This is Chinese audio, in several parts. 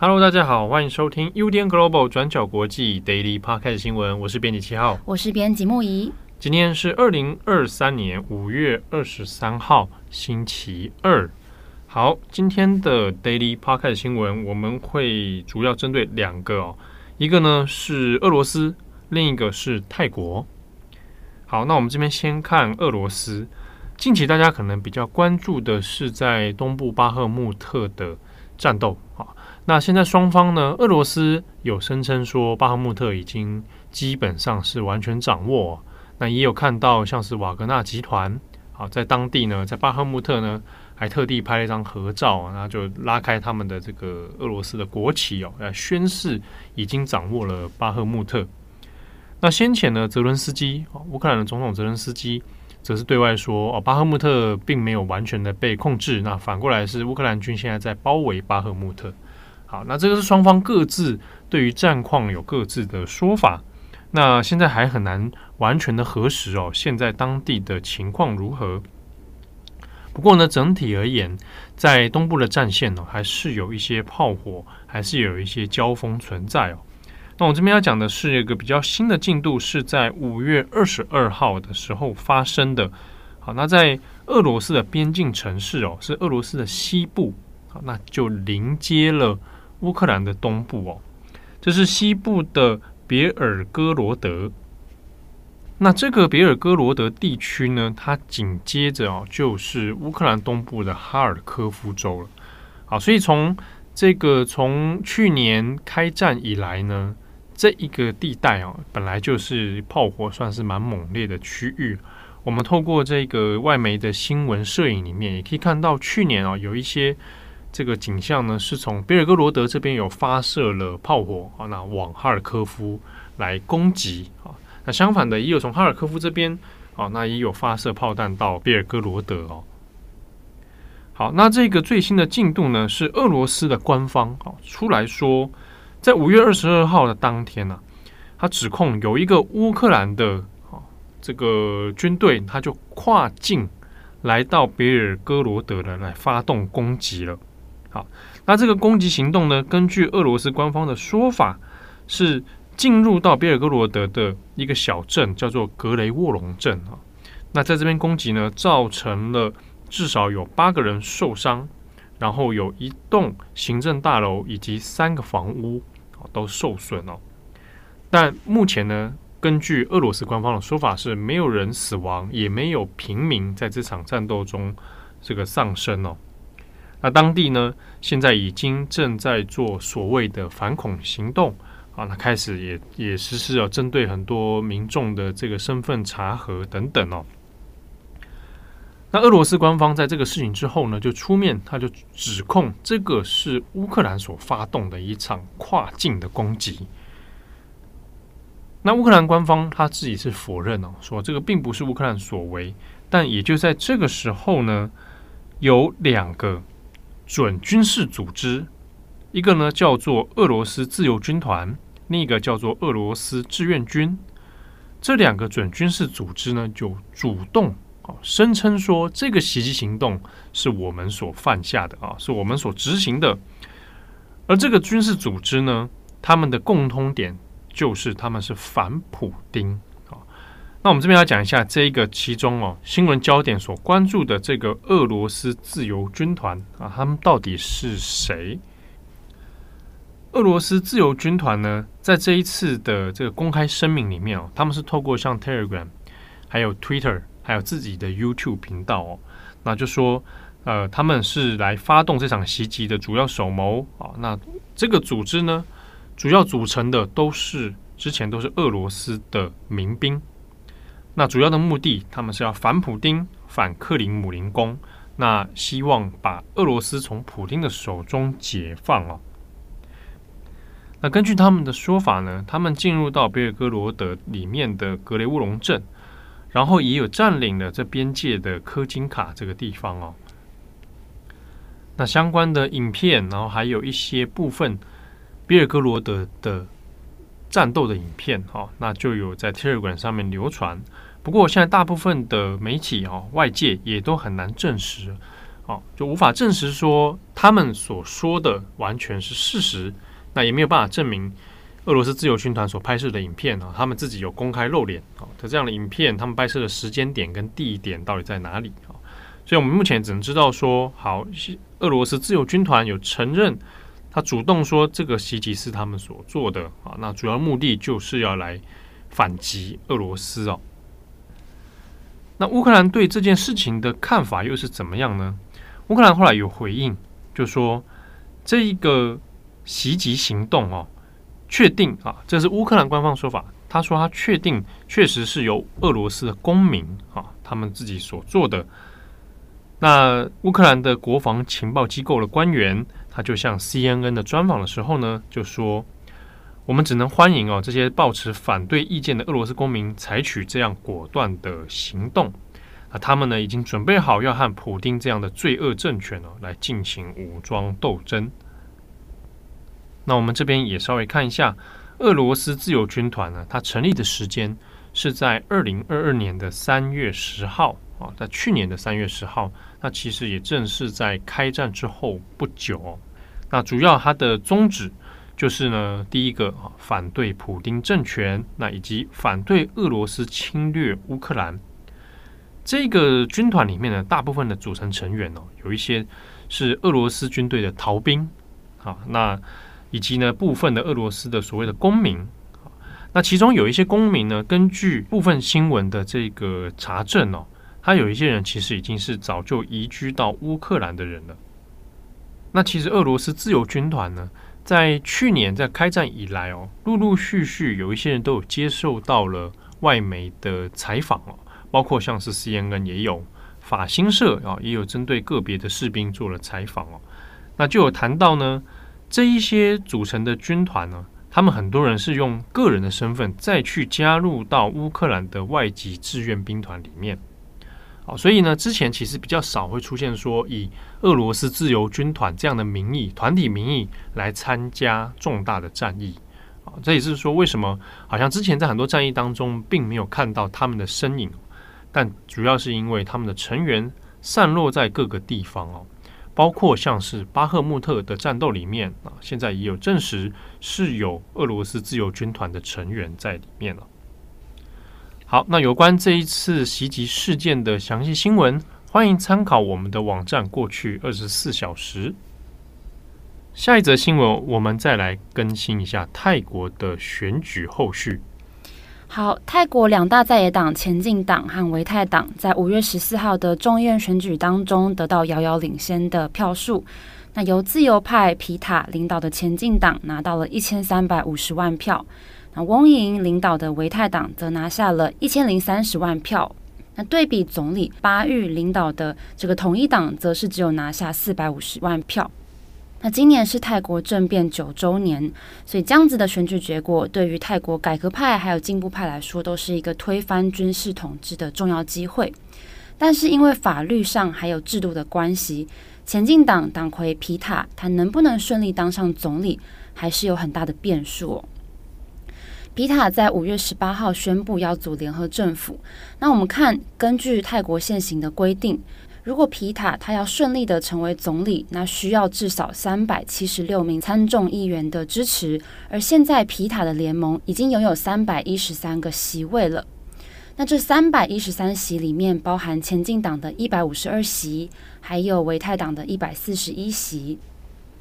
Hello，大家好，欢迎收听 UDN Global 转角国际 Daily Podcast 新闻，我是编辑七号，我是编辑木仪。今天是二零二三年五月二十三号，星期二。好，今天的 Daily Podcast 新闻，我们会主要针对两个哦，一个呢是俄罗斯，另一个是泰国。好，那我们这边先看俄罗斯。近期大家可能比较关注的是在东部巴赫穆特的战斗啊。那现在双方呢，俄罗斯有声称说巴赫穆特已经基本上是完全掌握。那也有看到，像是瓦格纳集团，啊，在当地呢，在巴赫穆特呢，还特地拍了一张合照，然后就拉开他们的这个俄罗斯的国旗哦，来宣誓已经掌握了巴赫穆特。那先前呢，泽伦斯基，乌克兰的总统泽伦斯基，则是对外说，哦，巴赫穆特并没有完全的被控制，那反过来是乌克兰军现在在包围巴赫穆特。好，那这个是双方各自对于战况有各自的说法。那现在还很难完全的核实哦，现在当地的情况如何？不过呢，整体而言，在东部的战线呢，还是有一些炮火，还是有一些交锋存在哦。那我这边要讲的是一个比较新的进度，是在五月二十二号的时候发生的。好，那在俄罗斯的边境城市哦，是俄罗斯的西部，好，那就临接了乌克兰的东部哦，这是西部的。别尔哥罗德，那这个别尔哥罗德地区呢，它紧接着哦，就是乌克兰东部的哈尔科夫州了。好，所以从这个从去年开战以来呢，这一个地带哦，本来就是炮火算是蛮猛烈的区域。我们透过这个外媒的新闻摄影里面，也可以看到去年啊，有一些。这个景象呢，是从别尔哥罗德这边有发射了炮火啊，那往哈尔科夫来攻击啊。那相反的，也有从哈尔科夫这边啊，那也有发射炮弹到别尔哥罗德哦。好，那这个最新的进度呢，是俄罗斯的官方啊出来说，在五月二十二号的当天呢，他指控有一个乌克兰的啊这个军队，他就跨境来到别尔哥罗德了，来发动攻击了。好，那这个攻击行动呢，根据俄罗斯官方的说法，是进入到别尔哥罗德的一个小镇，叫做格雷沃隆镇啊。那在这边攻击呢，造成了至少有八个人受伤，然后有一栋行政大楼以及三个房屋都受损哦。但目前呢，根据俄罗斯官方的说法，是没有人死亡，也没有平民在这场战斗中这个丧生哦。那当地呢，现在已经正在做所谓的反恐行动啊，那开始也也实施了针对很多民众的这个身份查核等等哦。那俄罗斯官方在这个事情之后呢，就出面，他就指控这个是乌克兰所发动的一场跨境的攻击。那乌克兰官方他自己是否认哦，说这个并不是乌克兰所为。但也就在这个时候呢，有两个。准军事组织，一个呢叫做俄罗斯自由军团，另一个叫做俄罗斯志愿军。这两个准军事组织呢，就主动啊声称说，这个袭击行动是我们所犯下的啊，是我们所执行的。而这个军事组织呢，他们的共通点就是他们是反普丁。那我们这边要讲一下这一个其中哦，新闻焦点所关注的这个俄罗斯自由军团啊，他们到底是谁？俄罗斯自由军团呢，在这一次的这个公开声明里面哦，他们是透过像 Telegram、还有 Twitter、还有自己的 YouTube 频道哦，那就说呃，他们是来发动这场袭击的主要首谋啊。那这个组织呢，主要组成的都是之前都是俄罗斯的民兵。那主要的目的，他们是要反普丁、反克里姆林宫，那希望把俄罗斯从普丁的手中解放哦。那根据他们的说法呢，他们进入到比尔哥罗德里面的格雷乌隆镇，然后也有占领了这边界的科金卡这个地方哦。那相关的影片，然后还有一些部分比尔哥罗德的战斗的影片，哈，那就有在 Telegram 上面流传。不过现在大部分的媒体，哈，外界也都很难证实，哦，就无法证实说他们所说的完全是事实，那也没有办法证明俄罗斯自由军团所拍摄的影片，啊，他们自己有公开露脸，啊的这样的影片，他们拍摄的时间点跟地点到底在哪里，啊？所以我们目前只能知道说，好，俄罗斯自由军团有承认，他主动说这个袭击是他们所做的啊。那主要目的就是要来反击俄罗斯哦。那乌克兰对这件事情的看法又是怎么样呢？乌克兰后来有回应，就说这一个袭击行动哦，确定啊，这是乌克兰官方说法。他说他确定确实是由俄罗斯的公民啊，他们自己所做的。那乌克兰的国防情报机构的官员，他就向 CNN 的专访的时候呢，就说：“我们只能欢迎哦，这些抱持反对意见的俄罗斯公民采取这样果断的行动。那他们呢，已经准备好要和普丁这样的罪恶政权哦，来进行武装斗争。”那我们这边也稍微看一下，俄罗斯自由军团呢，它成立的时间是在二零二二年的三月十号啊，在去年的三月十号。那其实也正是在开战之后不久。那主要它的宗旨就是呢，第一个啊，反对普丁政权，那以及反对俄罗斯侵略乌克兰。这个军团里面呢，大部分的组成成员哦，有一些是俄罗斯军队的逃兵啊，那以及呢部分的俄罗斯的所谓的公民。那其中有一些公民呢，根据部分新闻的这个查证哦。他有一些人其实已经是早就移居到乌克兰的人了。那其实俄罗斯自由军团呢，在去年在开战以来哦，陆陆续续有一些人都有接受到了外媒的采访哦，包括像是 CNN 也有法新社啊，也有针对个别的士兵做了采访哦。那就有谈到呢，这一些组成的军团呢，他们很多人是用个人的身份再去加入到乌克兰的外籍志愿兵团里面。好所以呢，之前其实比较少会出现说以俄罗斯自由军团这样的名义、团体名义来参加重大的战役。啊，这也是说为什么好像之前在很多战役当中并没有看到他们的身影，但主要是因为他们的成员散落在各个地方哦，包括像是巴赫穆特的战斗里面啊，现在也有证实是有俄罗斯自由军团的成员在里面了。好，那有关这一次袭击事件的详细新闻，欢迎参考我们的网站。过去二十四小时，下一则新闻，我们再来更新一下泰国的选举后续。好，泰国两大在野党前进党和维泰党在五月十四号的众议院选举当中得到遥遥领先的票数。那由自由派皮塔领导的前进党拿到了一千三百五十万票。那翁莹领导的维泰党则拿下了一千零三十万票。那对比总理巴育领导的这个统一党，则是只有拿下四百五十万票。那今年是泰国政变九周年，所以这样子的选举结果，对于泰国改革派还有进步派来说，都是一个推翻军事统治的重要机会。但是因为法律上还有制度的关系，前进党党魁皮塔他能不能顺利当上总理，还是有很大的变数哦。皮塔在五月十八号宣布要组联合政府。那我们看，根据泰国现行的规定，如果皮塔他要顺利的成为总理，那需要至少三百七十六名参众议员的支持。而现在皮塔的联盟已经拥有三百一十三个席位了。那这三百一十三席里面，包含前进党的一百五十二席，还有维泰党的一百四十一席。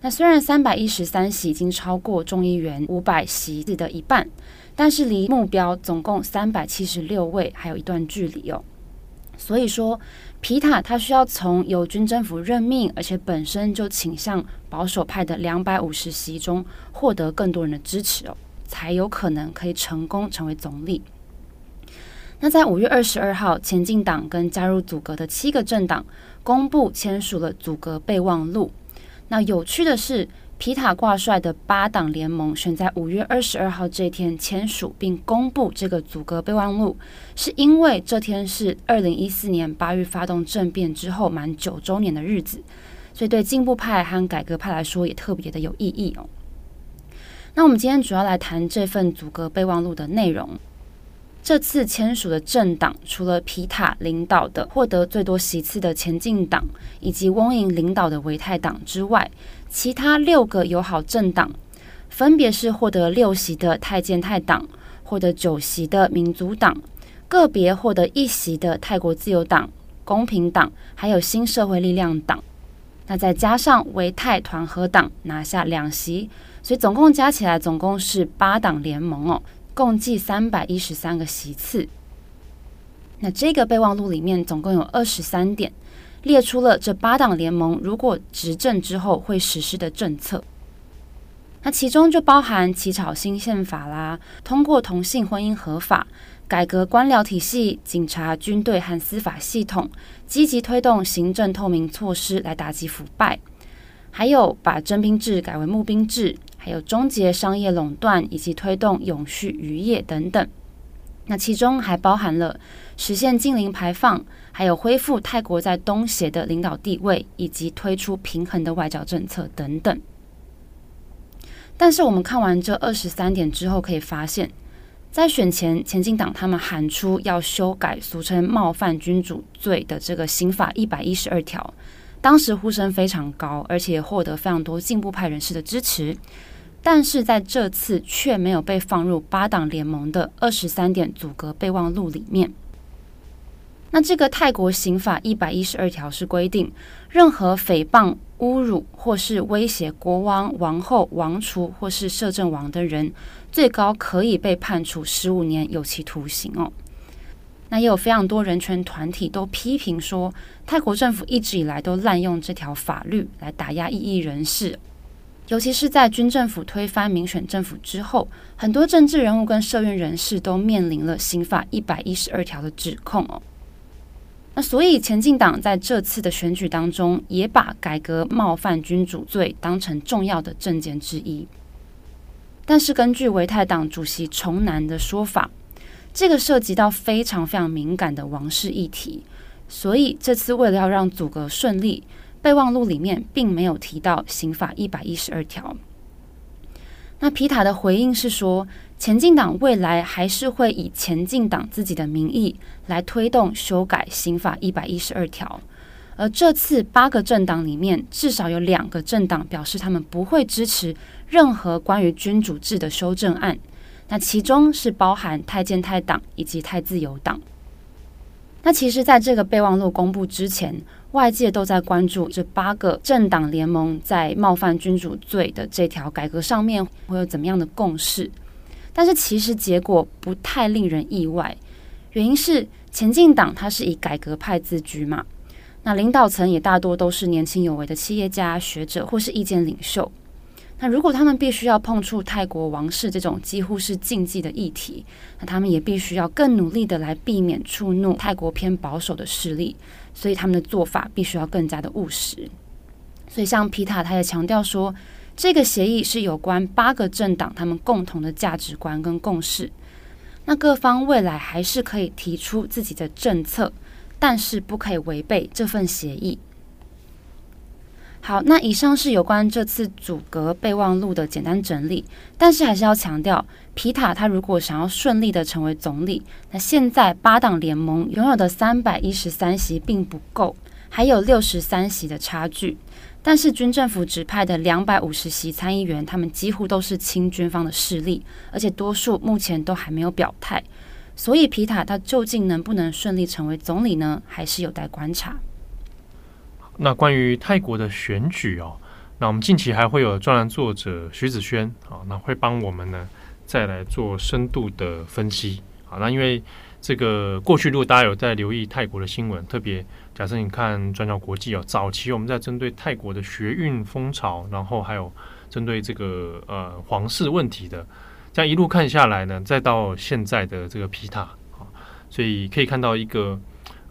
那虽然三百一十三席已经超过众议员五百席的一半。但是离目标总共三百七十六位还有一段距离哦，所以说皮塔他需要从由军政府任命，而且本身就倾向保守派的两百五十席中获得更多人的支持哦，才有可能可以成功成为总理。那在五月二十二号，前进党跟加入组阁的七个政党公布签署了组阁备忘录。那有趣的是。皮塔挂帅的八党联盟选在五月二十二号这天签署并公布这个组阁备忘录，是因为这天是二零一四年八月发动政变之后满九周年的日子，所以对进步派和改革派来说也特别的有意义哦。那我们今天主要来谈这份组阁备忘录的内容。这次签署的政党，除了皮塔领导的获得最多席次的前进党，以及翁银领导的维泰党之外，其他六个友好政党，分别是获得六席的泰健泰党，获得九席的民族党，个别获得一席的泰国自由党、公平党，还有新社会力量党。那再加上维泰团合党拿下两席，所以总共加起来总共是八党联盟哦。共计三百一十三个席次。那这个备忘录里面总共有二十三点，列出了这八党联盟如果执政之后会实施的政策。那其中就包含起草新宪法啦，通过同性婚姻合法，改革官僚体系、警察、军队和司法系统，积极推动行政透明措施来打击腐败，还有把征兵制改为募兵制。还有终结商业垄断，以及推动永续渔业等等。那其中还包含了实现净零排放，还有恢复泰国在东协的领导地位，以及推出平衡的外交政策等等。但是我们看完这二十三点之后，可以发现，在选前前进党他们喊出要修改俗称冒犯君主罪的这个刑法一百一十二条，当时呼声非常高，而且获得非常多进步派人士的支持。但是在这次却没有被放入八党联盟的二十三点组阁备忘录里面。那这个泰国刑法一百一十二条是规定，任何诽谤、侮辱或是威胁国王、王后、王储或是摄政王的人，最高可以被判处十五年有期徒刑哦。那也有非常多人权团体都批评说，泰国政府一直以来都滥用这条法律来打压异议人士。尤其是在军政府推翻民选政府之后，很多政治人物跟社运人士都面临了刑法一百一十二条的指控哦。那所以前进党在这次的选举当中，也把改革冒犯君主罪当成重要的政见之一。但是根据维泰党主席崇南的说法，这个涉及到非常非常敏感的王室议题，所以这次为了要让阻隔顺利。备忘录里面并没有提到刑法一百一十二条。那皮塔的回应是说，前进党未来还是会以前进党自己的名义来推动修改刑法一百一十二条。而这次八个政党里面，至少有两个政党表示他们不会支持任何关于君主制的修正案。那其中是包含太监太党以及太自由党。那其实，在这个备忘录公布之前，外界都在关注这八个政党联盟在冒犯君主罪的这条改革上面会有怎么样的共识，但是其实结果不太令人意外，原因是前进党它是以改革派自居嘛，那领导层也大多都是年轻有为的企业家、学者或是意见领袖。那如果他们必须要碰触泰国王室这种几乎是禁忌的议题，那他们也必须要更努力的来避免触怒泰国偏保守的势力，所以他们的做法必须要更加的务实。所以像皮塔他也强调说，这个协议是有关八个政党他们共同的价值观跟共识。那各方未来还是可以提出自己的政策，但是不可以违背这份协议。好，那以上是有关这次阻隔备忘录的简单整理，但是还是要强调，皮塔他如果想要顺利的成为总理，那现在八党联盟拥有的三百一十三席并不够，还有六十三席的差距。但是军政府指派的两百五十席参议员，他们几乎都是亲军方的势力，而且多数目前都还没有表态，所以皮塔他究竟能不能顺利成为总理呢？还是有待观察。那关于泰国的选举哦，那我们近期还会有专栏作者徐子轩啊，那会帮我们呢再来做深度的分析。好，那因为这个过去如果大家有在留意泰国的新闻，特别假设你看转角国际哦，早期我们在针对泰国的学运风潮，然后还有针对这个呃皇室问题的，这样一路看下来呢，再到现在的这个皮塔啊，所以可以看到一个。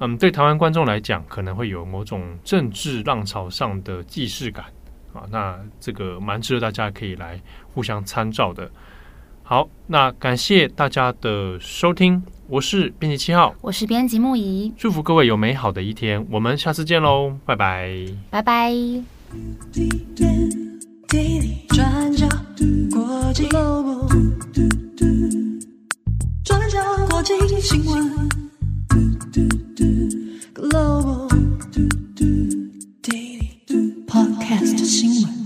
嗯，对台湾观众来讲，可能会有某种政治浪潮上的既视感啊。那这个蛮值得大家可以来互相参照的。好，那感谢大家的收听，我是编辑七号，我是编辑木仪，祝福各位有美好的一天，我们下次见喽，拜拜，拜拜。转角国际转 Global Daily Podcast 新闻。